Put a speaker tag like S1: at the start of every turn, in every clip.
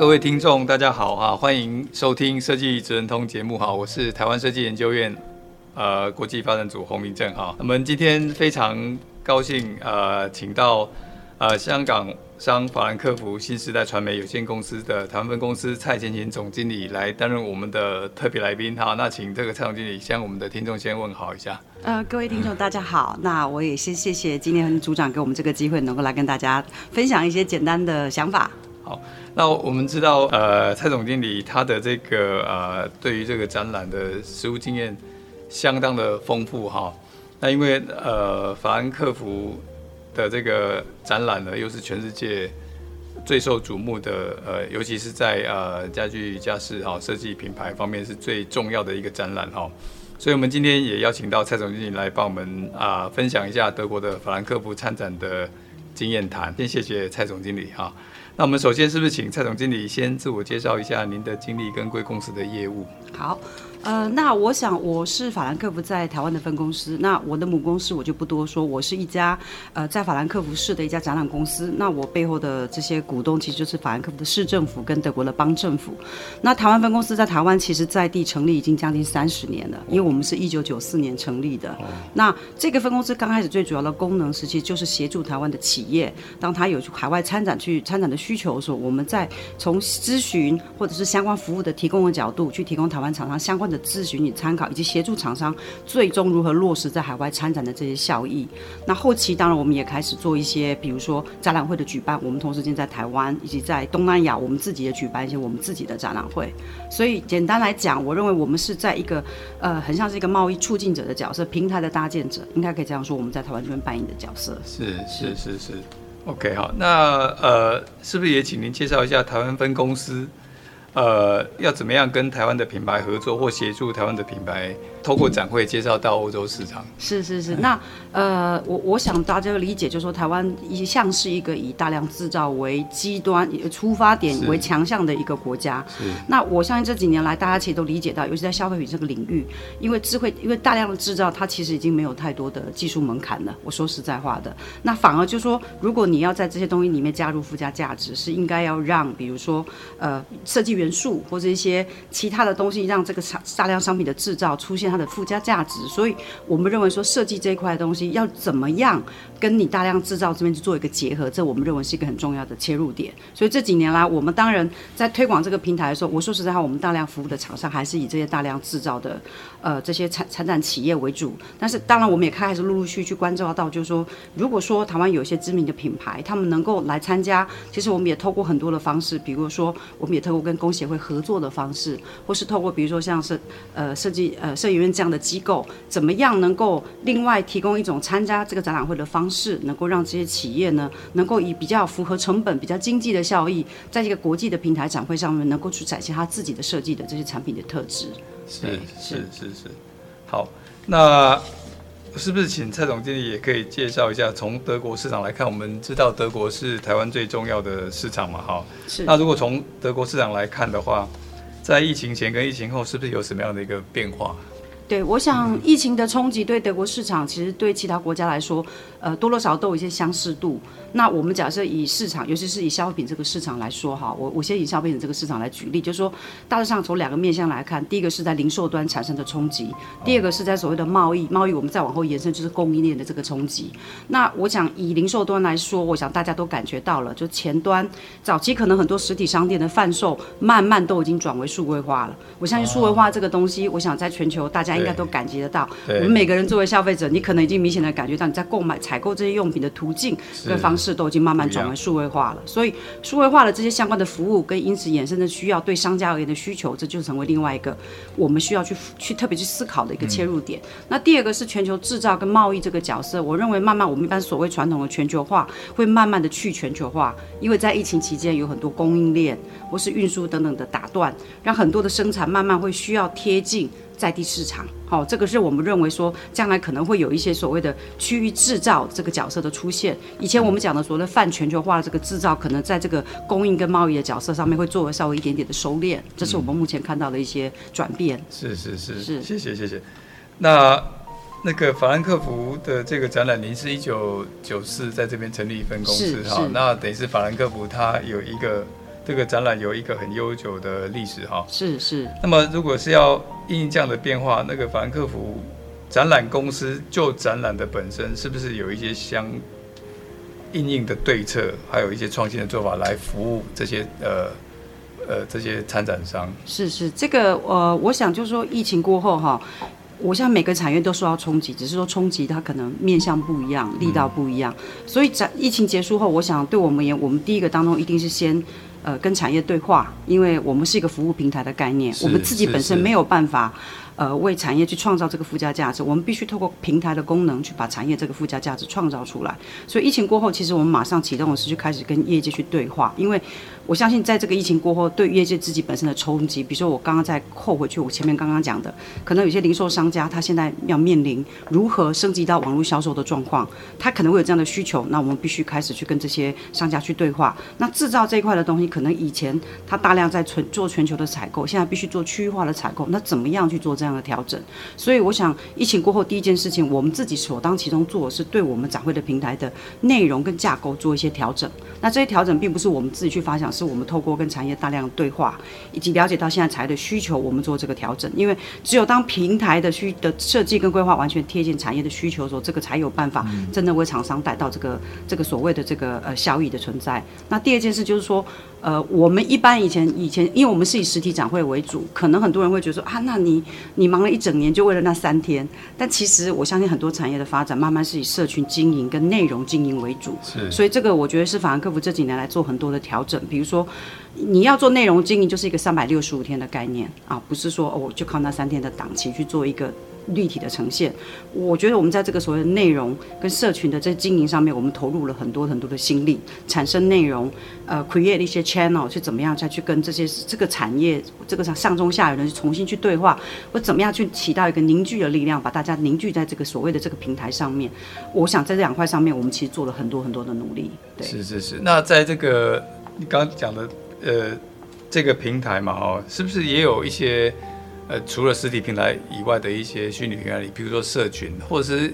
S1: 各位听众，大家好哈，欢迎收听设计职人通节目哈，我是台湾设计研究院呃国际发展组洪明正哈。我们今天非常高兴呃，请到呃香港商法兰克福新时代传媒有限公司的台湾分公司蔡前勤总经理来担任我们的特别来宾哈。那请这个蔡总经理向我们的听众先问好一下。
S2: 呃，各位听众大家好，那我也先谢谢今天组长给我们这个机会，能够来跟大家分享一些简单的想法。
S1: 好，那我们知道，呃，蔡总经理他的这个呃，对于这个展览的实务经验相当的丰富哈。那因为呃，法兰克福的这个展览呢，又是全世界最受瞩目的，呃，尤其是在呃家具家饰哈设计品牌方面是最重要的一个展览哈。所以，我们今天也邀请到蔡总经理来帮我们啊、分享一下德国的法兰克福参展的经验谈。先谢谢蔡总经理哈。那我们首先是不是请蔡总经理先自我介绍一下您的经历跟贵公司的业务？
S2: 好。呃，那我想我是法兰克福在台湾的分公司，那我的母公司我就不多说，我是一家呃在法兰克福市的一家展览公司。那我背后的这些股东其实就是法兰克福的市政府跟德国的邦政府。那台湾分公司在台湾其实在地成立已经将近三十年了，因为我们是一九九四年成立的。那这个分公司刚开始最主要的功能，实际就是协助台湾的企业，当他有去海外参展去参展的需求的时候，我们在从咨询或者是相关服务的提供的角度，去提供台湾厂商相关的咨询与参考，以及协助厂商最终如何落实在海外参展的这些效益。那后期当然我们也开始做一些，比如说展览会的举办，我们同时间在台湾以及在东南亚，我们自己也举办一些我们自己的展览会。所以简单来讲，我认为我们是在一个呃，很像是一个贸易促进者的角色，平台的搭建者，应该可以这样说，我们在台湾这边扮演的角色。
S1: 是是是是，OK 好，那呃，是不是也请您介绍一下台湾分公司？呃，要怎么样跟台湾的品牌合作，或协助台湾的品牌透过展会介绍到欧洲市场？
S2: 是是是，那呃，我我想大家理解，就是说台湾一向是一个以大量制造为基端、出发点为强项的一个国家。是。那我相信这几年来，大家其实都理解到，尤其在消费品这个领域，因为智慧，因为大量的制造，它其实已经没有太多的技术门槛了。我说实在话的，那反而就是说，如果你要在这些东西里面加入附加价值，是应该要让，比如说呃，设计。元素或者一些其他的东西，让这个大量商品的制造出现它的附加价值。所以，我们认为说设计这一块的东西要怎么样跟你大量制造这边去做一个结合，这我们认为是一个很重要的切入点。所以这几年来，我们当然在推广这个平台的时候，我说实在话，我们大量服务的厂商还是以这些大量制造的呃这些产产展企业为主。但是，当然我们也开始陆陆续续关照到，就是说，如果说台湾有一些知名的品牌，他们能够来参加，其实我们也透过很多的方式，比如说，我们也透过跟公协会合作的方式，或是透过比如说像是呃设计呃设计院这样的机构，怎么样能够另外提供一种参加这个展览会的方式，能够让这些企业呢，能够以比较符合成本、比较经济的效益，在这个国际的平台展会上面，能够去展现他自己的设计的这些产品的特质。
S1: 是是是是，好，那是不是请蔡总经理也可以介绍一下，从德国市场来看，我们知道德国是台湾最重要的市场嘛，哈。是。那如果从德国市场来看的话，在疫情前跟疫情后，是不是有什么样的一个变化？
S2: 对，我想疫情的冲击对德国市场，其实对其他国家来说，呃，多多少少都有一些相似度。那我们假设以市场，尤其是以消费品这个市场来说，哈，我我先以消费品这个市场来举例，就是说，大致上从两个面向来看，第一个是在零售端产生的冲击，第二个是在所谓的贸易，贸易我们再往后延伸就是供应链的这个冲击。那我想以零售端来说，我想大家都感觉到了，就前端早期可能很多实体商店的贩售，慢慢都已经转为数位化了。我相信数位化这个东西，我想在全球大家。应该都感觉得到。我们每个人作为消费者，你可能已经明显的感觉到你在购买、采购这些用品的途径跟方式都已经慢慢转为数位化了。所以数位化的这些相关的服务跟因此衍生的需要，对商家而言的需求，这就成为另外一个我们需要去去特别去思考的一个切入点。嗯、那第二个是全球制造跟贸易这个角色，我认为慢慢我们一般所谓传统的全球化会慢慢的去全球化，因为在疫情期间有很多供应链或是运输等等的打断，让很多的生产慢慢会需要贴近在地市场。好，这个是我们认为说将来可能会有一些所谓的区域制造这个角色的出现。以前我们讲的所谓的泛全球化的这个制造，可能在这个供应跟贸易的角色上面会作为稍微一点点的收敛，这是我们目前看到的一些转变。
S1: 嗯、是是是是，谢谢谢谢。那那个法兰克福的这个展览，您是一九九四在这边成立一分公司哈，那等于是法兰克福它有一个这个展览有一个很悠久的历史哈。
S2: 是是。
S1: 那么如果是要因应这样的变化，那个法兰克福展览公司就展览的本身，是不是有一些相应应的对策，还有一些创新的做法来服务这些呃呃这些参展商？
S2: 是是，这个呃，我想就是说疫情过后哈。我想每个产业都受到冲击，只是说冲击它可能面向不一样，力道不一样。所以在疫情结束后，我想对我们而言，我们第一个当中一定是先呃跟产业对话，因为我们是一个服务平台的概念，我们自己本身没有办法。呃，为产业去创造这个附加价值，我们必须透过平台的功能去把产业这个附加价值创造出来。所以疫情过后，其实我们马上启动的是去开始跟业界去对话，因为我相信在这个疫情过后，对业界自己本身的冲击，比如说我刚刚再扣回去，我前面刚刚讲的，可能有些零售商家他现在要面临如何升级到网络销售的状况，他可能会有这样的需求，那我们必须开始去跟这些商家去对话。那制造这一块的东西，可能以前他大量在全做全球的采购，现在必须做区域化的采购，那怎么样去做这样的调整，所以我想疫情过后第一件事情，我们自己首当其冲做的是对我们展会的平台的内容跟架构做一些调整。那这些调整并不是我们自己去发想，是我们透过跟产业大量对话，以及了解到现在产业的需求，我们做这个调整。因为只有当平台的需的设计跟规划完全贴近产业的需求的时候，这个才有办法真的为厂商带到这个这个所谓的这个呃效益的存在。那第二件事就是说。呃，我们一般以前以前，因为我们是以实体展会为主，可能很多人会觉得说啊，那你你忙了一整年就为了那三天，但其实我相信很多产业的发展慢慢是以社群经营跟内容经营为主，是，所以这个我觉得是法兰克福这几年来做很多的调整，比如说你要做内容经营，就是一个三百六十五天的概念啊，不是说哦就靠那三天的档期去做一个。立体的呈现，我觉得我们在这个所谓的内容跟社群的这经营上面，我们投入了很多很多的心力，产生内容，呃，create 一些 channel，去怎么样再去跟这些这个产业这个上上中下游人重新去对话，或怎么样去起到一个凝聚的力量，把大家凝聚在这个所谓的这个平台上面。我想在这两块上面，我们其实做了很多很多的努力。对，
S1: 是是是。那在这个你刚刚讲的呃这个平台嘛，哦，是不是也有一些？呃，除了实体平台以外的一些虚拟平台你，比如说社群，或者是。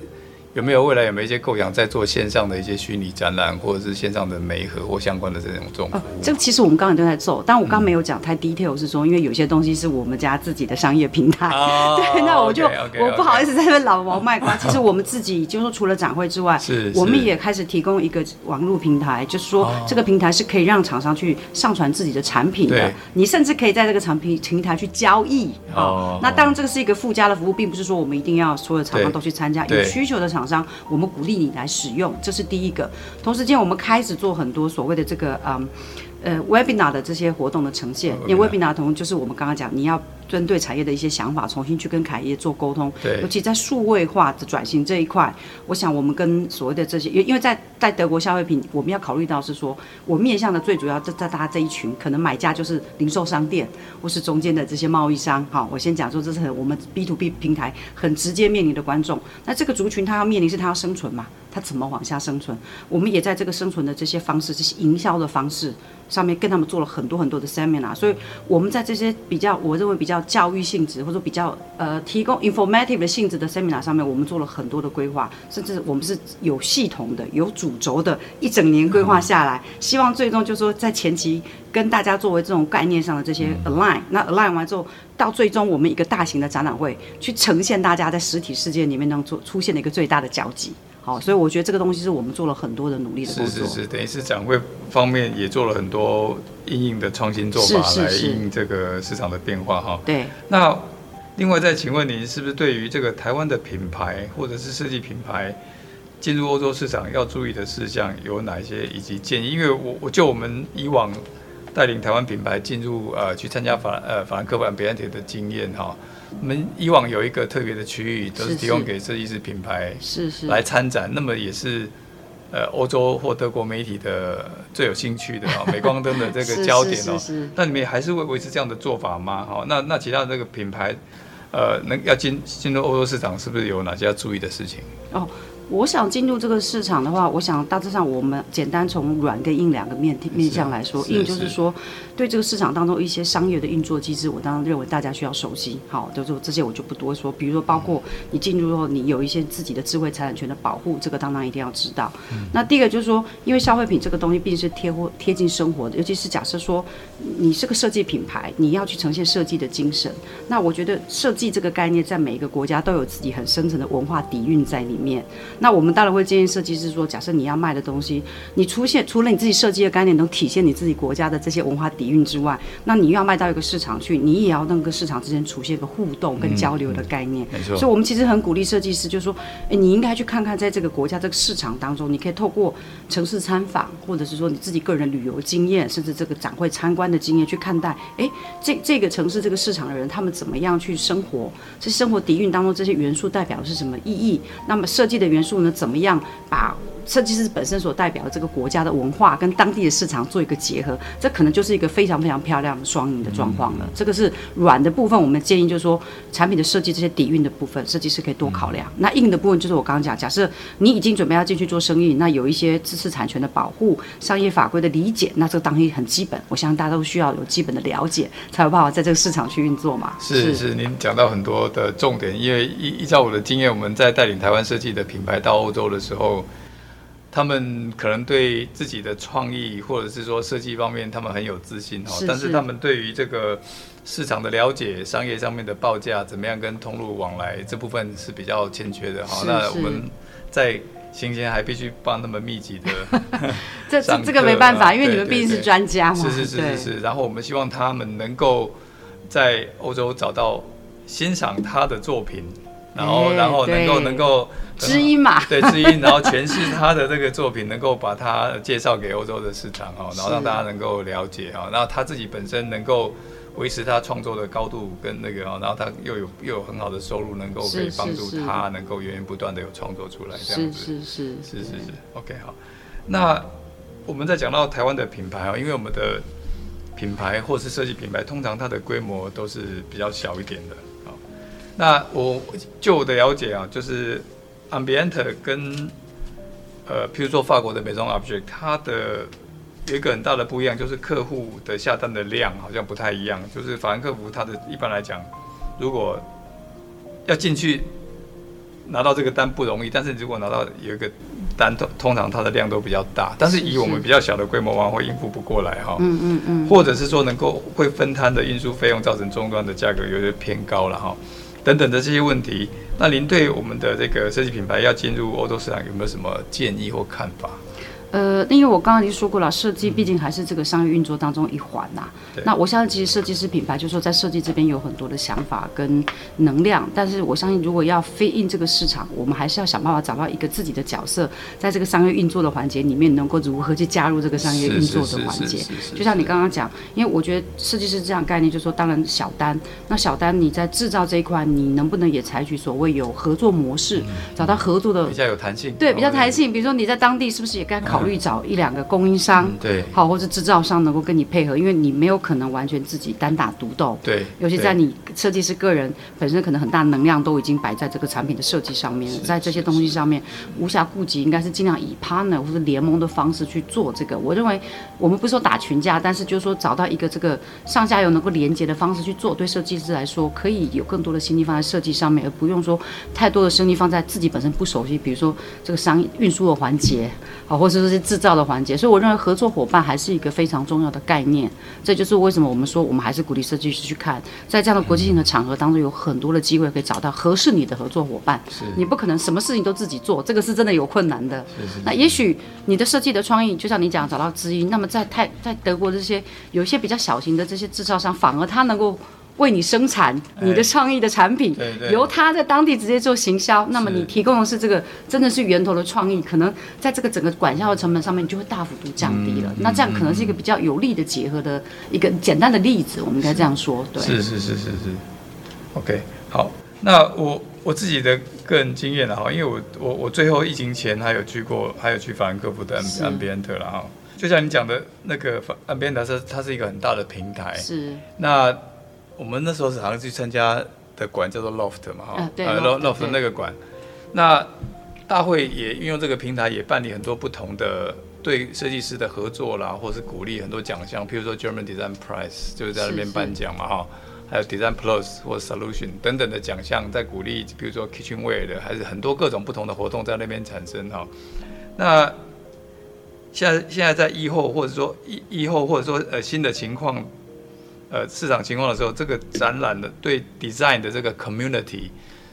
S1: 有没有未来有没有一些构想在做线上的一些虚拟展览，或者是线上的媒合或相关的这种这种哦？
S2: 这个其实我们刚才都在做，但我刚没有讲太 detail，是说因为有些东西是我们家自己的商业平台，哦、对，那我就 okay, okay, okay. 我不好意思在那老王卖瓜。其实我们自己就是说，除了展会之外，是，我们也开始提供一个网络平台，就是说这个平台是可以让厂商去上传自己的产品的，你甚至可以在这个产品平台去交易。哦，哦那当然这个是一个附加的服务，并不是说我们一定要所有厂商都去参加，有需求的厂。商，我们鼓励你来使用，这是第一个。同时间，我们开始做很多所谓的这个，嗯，呃，webinar 的这些活动的呈现。因为 webinar 同就是我们刚刚讲，你要。针对产业的一些想法，重新去跟凯业做沟通。对，尤其在数位化的转型这一块，我想我们跟所谓的这些，因因为在在德国消费品，我们要考虑到是说，我面向的最主要在在大家这一群，可能买家就是零售商店或是中间的这些贸易商。好，我先讲说这是很我们 B to B 平台很直接面临的观众。那这个族群他要面临是他要生存嘛？他怎么往下生存？我们也在这个生存的这些方式，这些营销的方式。上面跟他们做了很多很多的 seminar，所以我们在这些比较我认为比较教育性质或者比较呃提供 informative 的性质的 seminar 上面，我们做了很多的规划，甚至我们是有系统的、有主轴的，一整年规划下来，希望最终就是说在前期跟大家作为这种概念上的这些 align，那 align 完之后，到最终我们一个大型的展览会去呈现大家在实体世界里面能做出现的一个最大的交集。好，所以我觉得这个东西是我们做了很多的努力的工作。
S1: 是是是，等于是展会方面也做了很多应应的创新做法，来因应这个市场的变化哈。
S2: 对。
S1: 那另外再请问您，是不是对于这个台湾的品牌或者是设计品牌进入欧洲市场要注意的事项有哪一些，以及建议？因为我我就我们以往带领台湾品牌进入呃去参加法呃法兰克福 Ambiente 的经验哈，我们以往有一个特别的区域都是提供给设计师品牌是是来参展，那么也是。呃，欧洲或德国媒体的最有兴趣的啊，镁光灯的这个 焦点哦，那你们还是会维持这样的做法吗？哈，那那其他的这个品牌，呃，能要进进入欧洲市场，是不是有哪些要注意的事情？哦。
S2: 我想进入这个市场的话，我想大致上我们简单从软跟硬两个面面向来说，硬就是说对这个市场当中一些商业的运作机制，我当然认为大家需要熟悉。好，就是这些我就不多说。比如说，包括你进入后，你有一些自己的智慧财产权的保护，这个当然一定要知道。那第一个就是说，因为消费品这个东西毕竟是贴或贴近生活的，尤其是假设说你是个设计品牌，你要去呈现设计的精神。那我觉得设计这个概念在每一个国家都有自己很深层的文化底蕴在里面。那我们当然会建议设计师说，假设你要卖的东西，你出现除了你自己设计的概念能体现你自己国家的这些文化底蕴之外，那你又要卖到一个市场去，你也要那个市场之间出现一个互动跟交流的概念。没错。所以，我们其实很鼓励设计师，就是说，哎，你应该去看看，在这个国家这个市场当中，你可以透过城市参访，或者是说你自己个人旅游经验，甚至这个展会参观的经验去看待，哎，这这个城市这个市场的人，他们怎么样去生活？这生活底蕴当中这些元素代表的是什么意义？那么设计的元素呢？怎么样把设计师本身所代表的这个国家的文化跟当地的市场做一个结合，这可能就是一个非常非常漂亮的双赢的状况了。这个是软的部分，我们建议就是说，产品的设计这些底蕴的部分，设计师可以多考量。那硬的部分就是我刚刚讲，假设你已经准备要进去做生意，那有一些知识产权的保护、商业法规的理解，那这个当然很基本。我相信大家都需要有基本的了解，才有办法在这个市场去运作嘛。
S1: 是是，您讲到很多的重点，因为依依照我的经验，我们在带领台湾设计的品牌到欧洲的时候。他们可能对自己的创意或者是说设计方面，他们很有自信哈，但是他们对于这个市场的了解、商业上面的报价怎么样跟通路往来这部分是比较欠缺的哈。那我们在行前还必须帮他们密集的
S2: 这这这个没办法，因为你们毕竟是专家嘛。
S1: 是是是是是。然后我们希望他们能够在欧洲找到欣赏他的作品。然后，然后能够能够
S2: 知音嘛，
S1: 对知音，然后诠释他的这个作品，能够把他介绍给欧洲的市场哦，然后让大家能够了解哈，然后他自己本身能够维持他创作的高度跟那个，哦然后他又有又有很好的收入，能够可以帮助他能够源源不断的有创作出来这样子，
S2: 是是是
S1: 是是是，OK 好。那我们在讲到台湾的品牌啊，因为我们的品牌或是设计品牌，通常它的规模都是比较小一点的。那我就我的了解啊，就是 Ambiente 跟呃，譬如说法国的 Maison Objet，它的有一个很大的不一样，就是客户的下单的量好像不太一样。就是法兰克福，它的一般来讲，如果要进去拿到这个单不容易，但是如果拿到有一个单，通通常它的量都比较大。但是以我们比较小的规模，往往会应付不过来哈。嗯嗯嗯。或者是说能够会分摊的运输费用，造成终端的价格有些偏高了哈。等等的这些问题，那您对我们的这个设计品牌要进入欧洲市场有没有什么建议或看法？
S2: 呃，因为我刚刚已经说过了，设计毕竟还是这个商业运作当中一环呐、那我相信，其实设计师品牌就是说在设计这边有很多的想法跟能量，但是我相信，如果要 fit in 这个市场，我们还是要想办法找到一个自己的角色，在这个商业运作的环节里面，能够如何去加入这个商业运作的环节。就像你刚刚讲，因为我觉得设计师这样概念，就是说，当然小单，那小单你在制造这一块，你能不能也采取所谓有合作模式，嗯、找到合作的
S1: 比较有弹性，
S2: 对，比较弹性。比如说你在当地是不是也该考虑找一两个供应商，嗯、对，好，或者制造商能够跟你配合，因为你没有可能完全自己单打独斗，
S1: 对，
S2: 尤其在你设计师个人本身可能很大能量都已经摆在这个产品的设计上面，在这些东西上面无暇顾及，应该是尽量以 partner 或者联盟的方式去做这个。我认为我们不是说打群架，但是就是说找到一个这个上下游能够连接的方式去做，对设计师来说可以有更多的心力放在设计上面，而不用说太多的精力放在自己本身不熟悉，比如说这个商运输的环节，好，或者说是制造的环节，所以我认为合作伙伴还是一个非常重要的概念。这就是为什么我们说，我们还是鼓励设计师去看，在这样的国际性的场合当中，有很多的机会可以找到合适你的合作伙伴。是，你不可能什么事情都自己做，这个是真的有困难的。是是是。那也许你的设计的创意，就像你讲，找到知音。那么在泰在德国这些有一些比较小型的这些制造商，反而他能够为你生产你的创意的产品，
S1: 对对，
S2: 由他在当地直接做行销，那么你提供的是这个真的是源头的创意，可能在这个整个管销的成本上面就会大幅度降低了。那这样可能是一个比较有利的结合的一个简单的例子，我们应该这样说，对。
S1: 是是是是是。OK，好，那我我自己的个人经验了哈，因为我我我最后疫情前还有去过，还有去法兰克福的 Ambiente 了哈。就像你讲的那个 Ambiente 是它是一个很大的平台，
S2: 是那。
S1: 我们那时候是好像去参加的馆叫做 Loft 嘛，哈、
S2: 啊，对
S1: ，Loft Loft 那个馆。那大会也运用这个平台，也办理很多不同的对设计师的合作啦，或是鼓励很多奖项，譬如说 German Design Prize 就是在那边颁奖嘛，哈，还有 Design Plus 或 Solution 等等的奖项，在鼓励，比如说 Kitchenware 的，还是很多各种不同的活动在那边产生哈。那现在现在在疫后，或者说疫疫后，或者说呃新的情况。呃，市场情况的时候，这个展览的对 design 的这个 community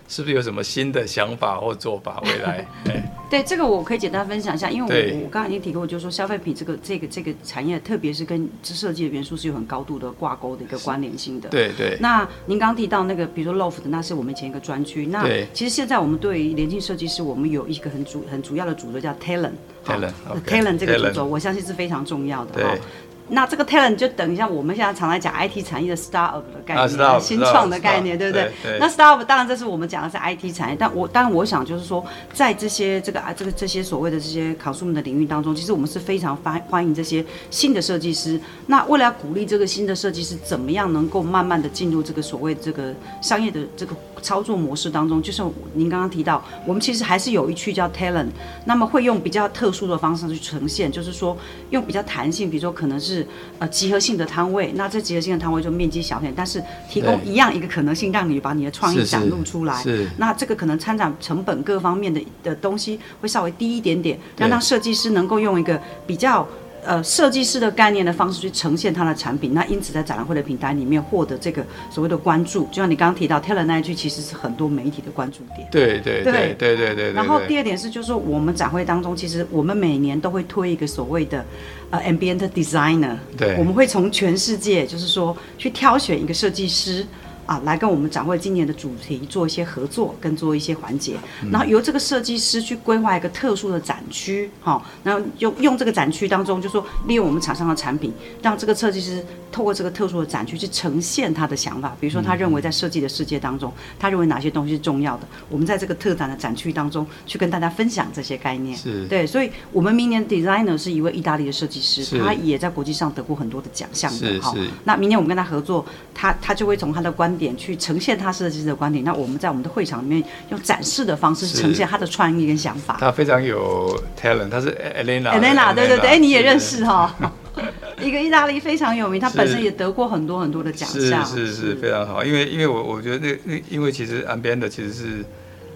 S1: 是不是有什么新的想法或做法？未来，
S2: 对这个我可以简单分享一下，因为我我刚才已经提过，就是说消费品这个这个这个产业，特别是跟设计的元素是有很高度的挂钩的一个关联性的。
S1: 对对。
S2: 那您刚刚提到那个，比如说 loft 的，那是我们以前一个专区。那其实现在我们对于年轻设计师，我们有一个很主很主要的主轴叫 talent。talent，talent 这个主轴，我相信是非常重要的。对。那这个 talent 就等一下我们现在常来讲 IT 产业的 startup 的概念，啊、新创的概念，对不对？对对，那 startup 当然这是我们讲的是 IT 产业，但我当然我想就是说，在这些这个啊这个这些所谓的这些 consumer 的领域当中，其实我们是非常欢欢迎这些新的设计师。那为了要鼓励这个新的设计师，怎么样能够慢慢的进入这个所谓这个商业的这个操作模式当中？就是您刚刚提到，我们其实还是有一区叫 talent，那么会用比较特殊的方式去呈现，就是说用比较弹性，比如说可能是。是呃集合性的摊位，那这集合性的摊位就面积小点，但是提供一样一个可能性，让你把你的创意展露出来。是，是，那这个可能参展成本各方面的的东西会稍微低一点点，让让设计师能够用一个比较。呃，设计师的概念的方式去呈现他的产品，那因此在展览会的平台里面获得这个所谓的关注，就像你刚刚提到 talent 那一句，其实是很多媒体的关注点。
S1: 对对对对对对，对。
S2: 然后第二点是，就是说我们展会当中，其实我们每年都会推一个所谓的呃 ambient designer，对，我们会从全世界就是说去挑选一个设计师。啊，来跟我们展会今年的主题做一些合作，跟做一些环节，然后由这个设计师去规划一个特殊的展区，好、哦，然后用用这个展区当中，就说利用我们厂商的产品，让这个设计师透过这个特殊的展区去呈现他的想法，比如说他认为在设计的世界当中，他认为哪些东西是重要的，我们在这个特展的展区当中去跟大家分享这些概念，是。对，所以我们明年 designer 是一位意大利的设计师，他也在国际上得过很多的奖项的，好，那明年我们跟他合作，他他就会从他的观点去呈现他设计师的观点，那我们在我们的会场里面用展示的方式呈现他的创意跟想法。
S1: 他非常有 talent，他是 Elena。
S2: Elena，对对对，哎，你也认识哈？一个意大利非常有名，他本身也得过很多很多的奖项。
S1: 是是是，非常好。因为因为我我觉得那那因为其实 Ambiente 其实是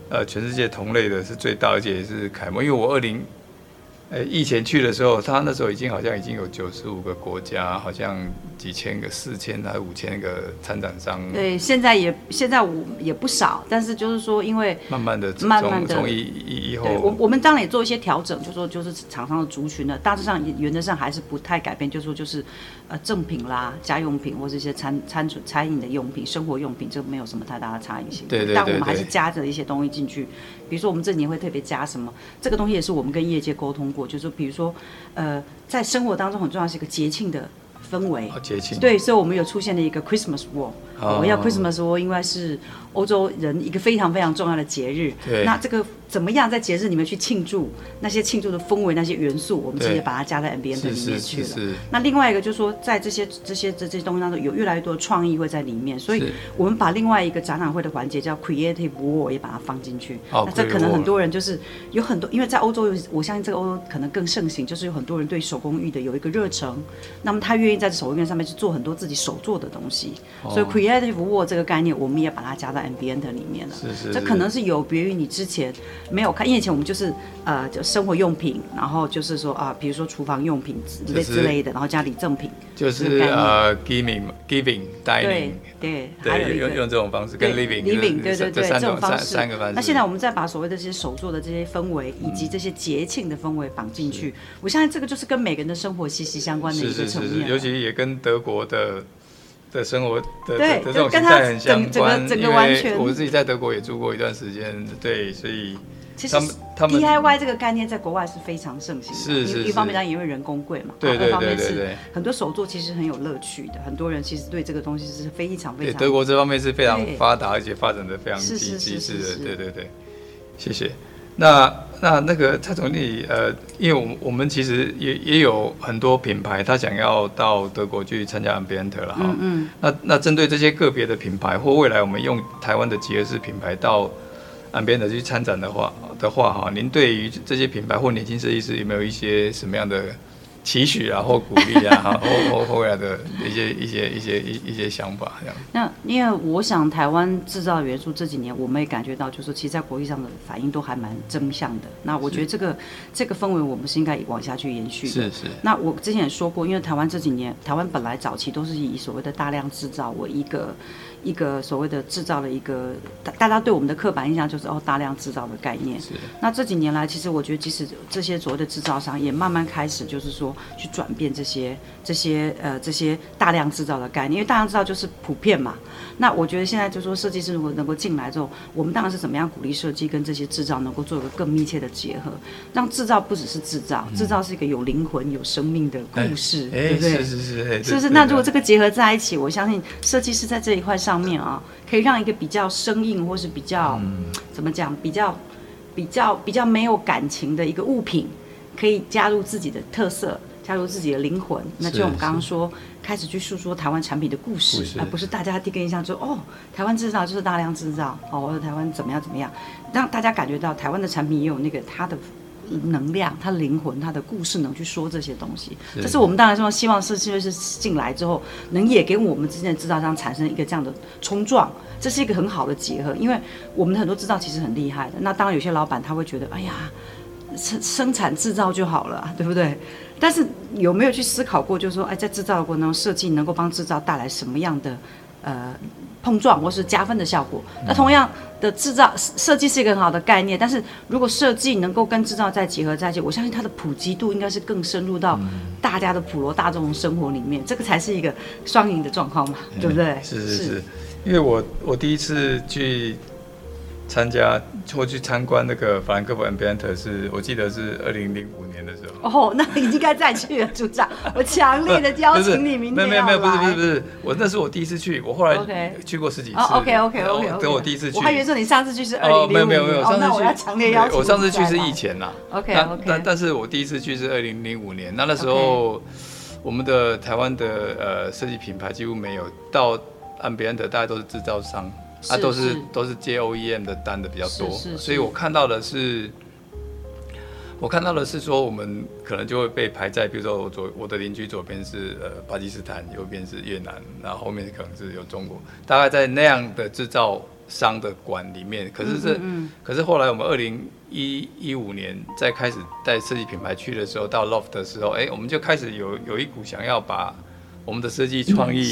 S1: 呃全世界同类的是最大，而且也是楷模。因为我二零。哎，以前去的时候，他那时候已经好像已经有九十五个国家，好像几千个、四千还是五千个参展商。
S2: 对，现在也现在我也不少，但是就是说，因为
S1: 慢慢的、
S2: 慢慢的
S1: 从以以以后，
S2: 我我们当然也做一些调整，就是说就是厂商的族群呢，大致上原则上还是不太改变，就是说就是呃赠品啦、家用品或者一些餐餐餐饮的用品、生活用品，这没有什么太大的差异性。
S1: 对对对，对。
S2: 但我们还是加着一些东西进去，比如说我们这年会特别加什么，这个东西也是我们跟业界沟通。过就是，比如说，呃，在生活当中很重要是一个节庆的氛围。节庆。对，所以我们有出现了一个 Christmas Wall。我要 Christmas Wall，因为是欧洲人一个非常非常重要的节日。对。那这个。怎么样在节日里面去庆祝那些庆祝的氛围、那些元素，我们直接把它加在 Ambiente 里面去了。那另外一个就是说，在这些这些这这些东西当中，有越来越多的创意会在里面，所以我们把另外一个展览会的环节叫 Creative Wall 也把它放进去。那这可能很多人就是有很多，因为在欧洲，我相信这个欧洲可能更盛行，就是有很多人对手工艺的有一个热忱，那么他愿意在手工艺上面去做很多自己手做的东西。所以 Creative Wall 这个概念，我们也把它加在 Ambiente 里面了。是是。这可能是有别于你之前。没有看，因为以前我们就是呃，就生活用品，然后就是说啊，比如说厨房用品之类之类的，然后家里赠品，
S1: 就是呃，giving giving dining，
S2: 对
S1: 对，还有用用这种方式跟 living
S2: living，对对对，这种方式
S1: 三个方式。
S2: 那现在我们再把所谓的这些手作的这些氛围，以及这些节庆的氛围绑进去，我相信这个就是跟每个人的生活息息相关的一个层面。
S1: 尤其也跟德国的。的生活的的这种形态很相关，
S2: 整个完全，
S1: 我自己在德国也住过一段时间，对，所以。
S2: 其实 DIY 这个概念在国外是非常盛行的，
S1: 是是，
S2: 一方面当然因为人工贵嘛，
S1: 对
S2: 对对对对，很多手作其实很有乐趣的，很多人其实对这个东西是非常非常。
S1: 对，德国这方面是非常发达，而且发展的非常积极是的，对对对。谢谢。那那那个蔡总经理，呃，因为我们我们其实也也有很多品牌，他想要到德国去参加 Ambiente 了哈。嗯，嗯。那那针对这些个别的品牌，或未来我们用台湾的集合式品牌到 Ambiente 去参展的话。的话哈，您对于这些品牌或年轻设计师有没有一些什么样的期许啊，或鼓励啊，哈，或或后来的一些一些一些一一些想法这样？
S2: 那因为我想台湾制造元素这几年，我们也感觉到，就是其实在国际上的反应都还蛮正向的。那我觉得这个这个氛围，我们是应该往下去延续的。
S1: 是是。
S2: 那我之前也说过，因为台湾这几年，台湾本来早期都是以所谓的大量制造为一个。一个所谓的制造的一个，大大家对我们的刻板印象就是哦，大量制造的概念。是。那这几年来，其实我觉得，即使这些所谓的制造商也慢慢开始，就是说去转变这些这些呃这些大量制造的概念，因为大量制造就是普遍嘛。那我觉得现在就说，设计师如果能够进来之后，我们当然是怎么样鼓励设计跟这些制造能够做一个更密切的结合，让制造不只是制造，制造是一个有灵魂、有生命的故事，对不对？是是是，是不是？那如果这个结合在一起，我相信设计师在这一块上。方面啊，可以让一个比较生硬或是比较、嗯、怎么讲，比较比较比较没有感情的一个物品，可以加入自己的特色，加入自己的灵魂。那就我们刚刚说，开始去诉说台湾产品的故事，而不是大家第一个印象就哦，台湾制造就是大量制造，哦，台湾怎么样怎么样，让大家感觉到台湾的产品也有那个它的。能量，他的灵魂，他的故事，能去说这些东西，这是我们当然说希望设计师进来之后，能也给我们之间的制造商产生一个这样的冲撞，这是一个很好的结合，因为我们的很多制造其实很厉害的。那当然有些老板他会觉得，哎呀，生生产制造就好了，对不对？但是有没有去思考过，就是说，哎，在制造的过程中，设计能够帮制造带来什么样的呃？碰撞或是加分的效果。那同样的制造设计是一个很好的概念，但是如果设计能够跟制造再结合在一起，我相信它的普及度应该是更深入到大家的普罗大众生活里面，这个才是一个双赢的状况嘛，对不对？
S1: 是是是，因为我我第一次去。参加或去参观那个法兰克福 Ambiente 是我记得是二零零五年的时候。
S2: 哦，那你应该再去了，组长。我强烈的邀请你明天。
S1: 没有没有没有，不是不是不是，我那是我第一次去，我后来去过十几次。
S2: OK OK OK OK。
S1: 等我第一次去。
S2: 我还以为说你上次去是二零零五。
S1: 没有没有没有，上次去。
S2: 那我要强烈邀请。
S1: 我上次去是以前啦。
S2: OK OK。
S1: 但但是我第一次去是二零零五年，那那时候我们的台湾的呃设计品牌几乎没有，到 Ambiente 大家都是制造商。啊，都是都是接 OEM 的单的比较多，所以我看到的是，我看到的是说，我们可能就会被排在，比如说我左我的邻居左边是呃巴基斯坦，右边是越南，然后后面可能是有中国，大概在那样的制造商的馆里面。可是这，嗯嗯可是后来我们二零一一五年在开始带设计品牌去的时候，到 Loft 的时候，哎、欸，我们就开始有有一股想要把。我们的设计创意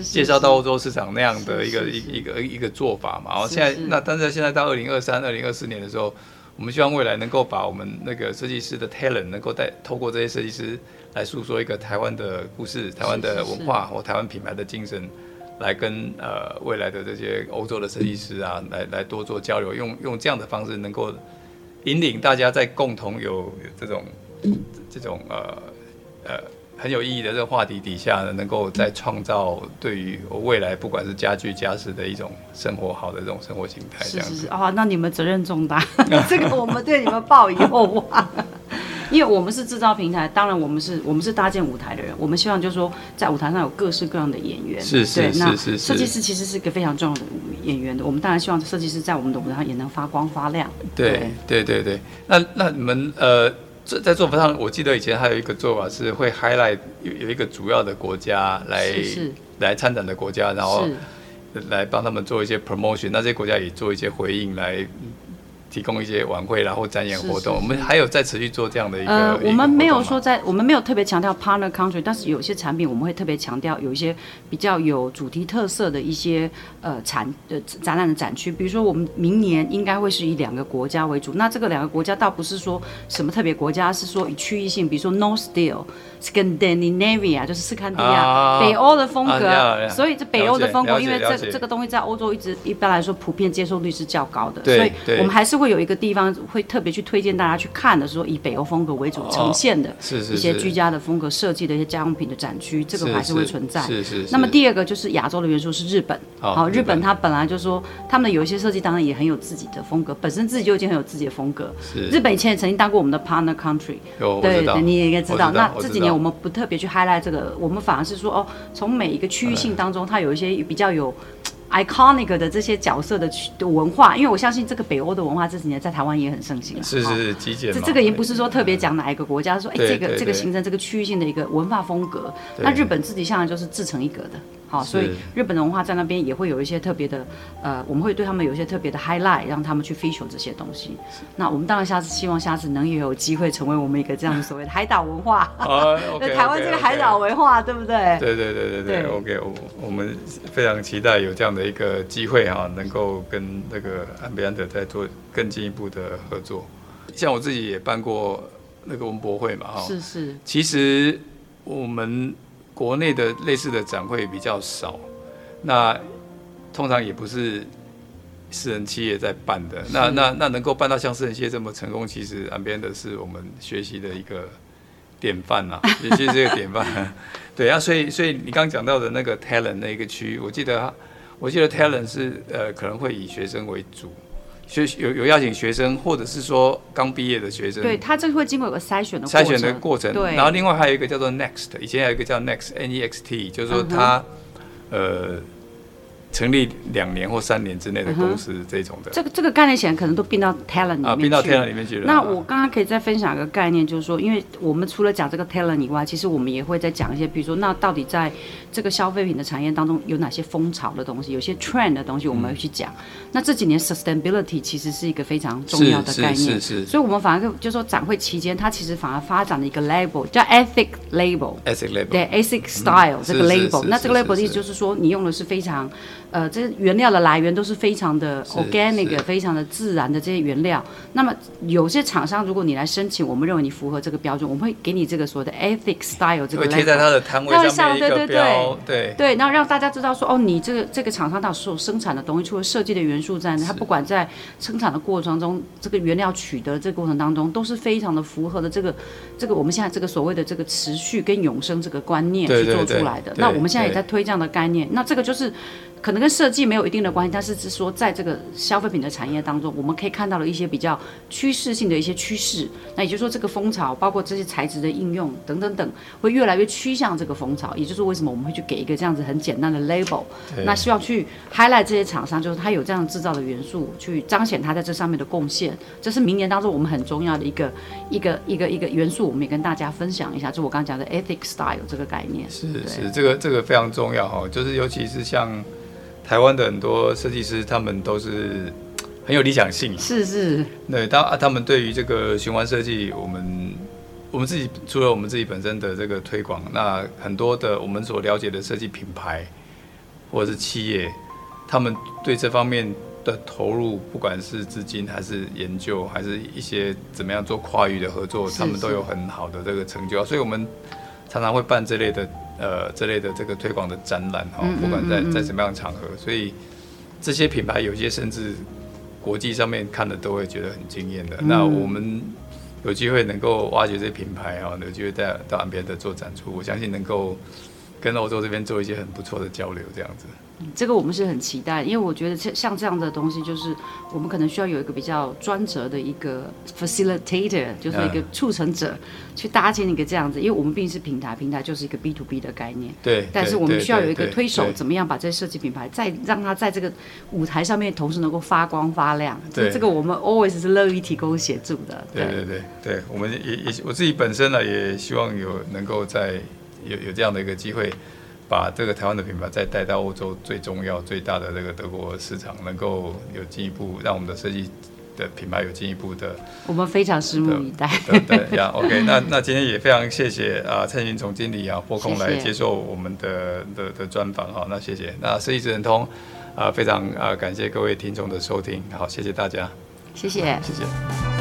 S1: 介绍到欧洲市场那样的一个一一个一个做法嘛，然后现在那但是现在到二零二三、二零二四年的时候，我们希望未来能够把我们那个设计师的 talent 能够带透过这些设计师来诉说一个台湾的故事、台湾的文化或台湾品牌的精神，来跟呃未来的这些欧洲的设计师啊来来多做交流，用用这样的方式能够引领大家在共同有这种这种呃呃。很有意义的这个话题底下呢，能够再创造对于未来不管是家具家饰的一种生活好的这种生活形态。是是是哦，那你们责任重大，这个我们对你们抱以厚望。因为我们是制造平台，当然我们是我们是搭建舞台的人，我们希望就是说在舞台上有各式各样的演员。是是是是是。
S2: 设计师其实是一个非常重要的演员的，我们当然希望设计师在我们的舞台上也能发光发亮。
S1: 对对对对，那那你们呃。在在做法上，我记得以前还有一个做法是会 highlight 有有一个主要的国家来来参展的国家，然后来帮他们做一些 promotion，那这些国家也做一些回应来提供一些晚会然后展演活动，我们还有在持续做这样的一个。
S2: 呃，我们没有说在，我们没有特别强调 partner country，但是有些产品我们会特别强调有一些比较有主题特色的一些呃产呃展览的展区，比如说我们明年应该会是以两个国家为主，那这个两个国家倒不是说什么特别国家，是说以区域性，比如说 North Steel、Scandinavia 就是斯堪的亚北欧的风格，所以这北欧的风格，因为这这个东西在欧洲一直一般来说普遍接受率是较高的，所以我们还是会。会有一个地方会特别去推荐大家去看的，说以北欧风格为主呈现的，一些居家的风格设计的一些家用品的展区，这个还是会存在。
S1: 是是。
S2: 那么第二个就是亚洲的元素是日本，好，日本它本来就说他们的有一些设计当然也很有自己的风格，本身自己就已经很有自己的风格。日本以前也曾经当过我们的 partner country，对对，你也应该知道。那这几年我们不特别去 highlight 这个，我们反而是说哦，从每一个区域性当中，它有一些比较有。Iconic 的这些角色的的文化，因为我相信这个北欧的文化这几年在台湾也很盛行。
S1: 是是是，极简。
S2: 这这个也不是说特别讲哪一个国家，说哎，这个这个形成这个区域性的一个文化风格。那日本自己向来就是自成一格的。好，所以日本的文化在那边也会有一些特别的，呃，我们会对他们有一些特别的 highlight，让他们去 feature 这些东西。那我们当然下次希望下次能也有机会成为我们一个这样所谓的海岛文化。
S1: 啊，
S2: 对台湾这个海岛文化，对不对？
S1: 对对对对对。OK，我我们非常期待有这样的一个机会哈，能够跟那个安比安德再做更进一步的合作。像我自己也办过那个文博会嘛，哈。
S2: 是是。
S1: 其实我们。国内的类似的展会比较少，那通常也不是私人企业在办的。那那那能够办到像私人企业这么成功，其实岸边的是我们学习的一个典范呐，也是这个典范。对啊，所以所以你刚刚讲到的那个 talent 那个区域，我记得我记得 talent 是呃可能会以学生为主。学有有邀请学生，或者是说刚毕业的学生，
S2: 对他这个会经过有个筛选的
S1: 筛选的过程。对，然后另外还有一个叫做 Next，以前还有一个叫 Next N E X T，就是说他、嗯、呃。成立两年或三年之内的公司这种的，
S2: 这个这个概念显然可能都并到 talent 里面去。
S1: 并到 talent 里面去了。
S2: 那我刚刚可以再分享一个概念，就是说，因为我们除了讲这个 talent 以外，其实我们也会再讲一些，比如说，那到底在这个消费品的产业当中有哪些风潮的东西，有些 trend 的东西，我们会去讲。那这几年 sustainability 其实是一个非常重要的概念，是是。所以我们反而就说展会期间，它其实反而发展了一个 label 叫 ethic label，ethic label，对 ethic style 这个 label。那这个 label 的意思就是说，你用的是非常。呃，这些原料的来源都是非常的 organic，非常的自然的这些原料。那么有些厂商，如果你来申请，我们认为你符合这个标准，我们会给你这个所谓的 ethic style 这个
S1: 贴在他的摊位上面一个标，对对对
S2: 对对，然后让大家知道说，哦，你这个这个厂商它所生产的东西，除了设计的元素在内，它不管在生产的过程中，这个原料取得这个过程当中，都是非常的符合的这个这个我们现在这个所谓的这个持续跟永生这个观念去做出来的。那我们现在也在推这样的概念，那这个就是。可能跟设计没有一定的关系，但是是说在这个消费品的产业当中，我们可以看到了一些比较趋势性的一些趋势。那也就是说，这个风潮，包括这些材质的应用等等等，会越来越趋向这个风潮。也就是为什么我们会去给一个这样子很简单的 label，那希望去 highlight 这些厂商，就是它有这样制造的元素，去彰显它在这上面的贡献。这是明年当中我们很重要的一个一个一个一个元素，我们也跟大家分享一下。就我刚刚讲的 ethic style 这个概念，
S1: 是是这个这个非常重要哈，就是尤其是像。台湾的很多设计师，他们都是很有理想性。
S2: 是是。
S1: 对，当他们对于这个循环设计，我们我们自己除了我们自己本身的这个推广，那很多的我们所了解的设计品牌或者是企业，他们对这方面的投入，不管是资金还是研究，还是一些怎么样做跨域的合作，他们都有很好的这个成就。所以我们常常会办这类的。呃，这类的这个推广的展览哈，不管在在什么样的场合，所以这些品牌有些甚至国际上面看的都会觉得很惊艳的。那我们有机会能够挖掘这些品牌哦，有机会带到岸边的做展出，我相信能够跟欧洲这边做一些很不错的交流，这样子。
S2: 这个我们是很期待，因为我觉得像像这样的东西，就是我们可能需要有一个比较专责的一个 facilitator，就是一个促成者，去搭建一个这样子。因为我们毕竟是平台，平台就是一个 B to B 的概念。
S1: 对。
S2: 但是我们需要有一个推手，怎么样把这些设计品牌再让它在这个舞台上面同时能够发光发亮？对。这个我们 always 是乐意提供协助的。
S1: 对对对对，我们也也我自己本身呢，也希望有能够在有有这样的一个机会。把这个台湾的品牌再带到欧洲最重要、最大的这个德国市场，能够有进一步让我们的设计的品牌有进一步的，
S2: 我们非常拭目以待。
S1: 对对呀，OK，那那今天也非常谢谢啊蔡云总经理啊拨空来接受我们的的的专访哈，那谢谢。那设计直人通啊非常啊感谢各位听众的收听，好谢谢大家，
S2: 谢谢谢谢。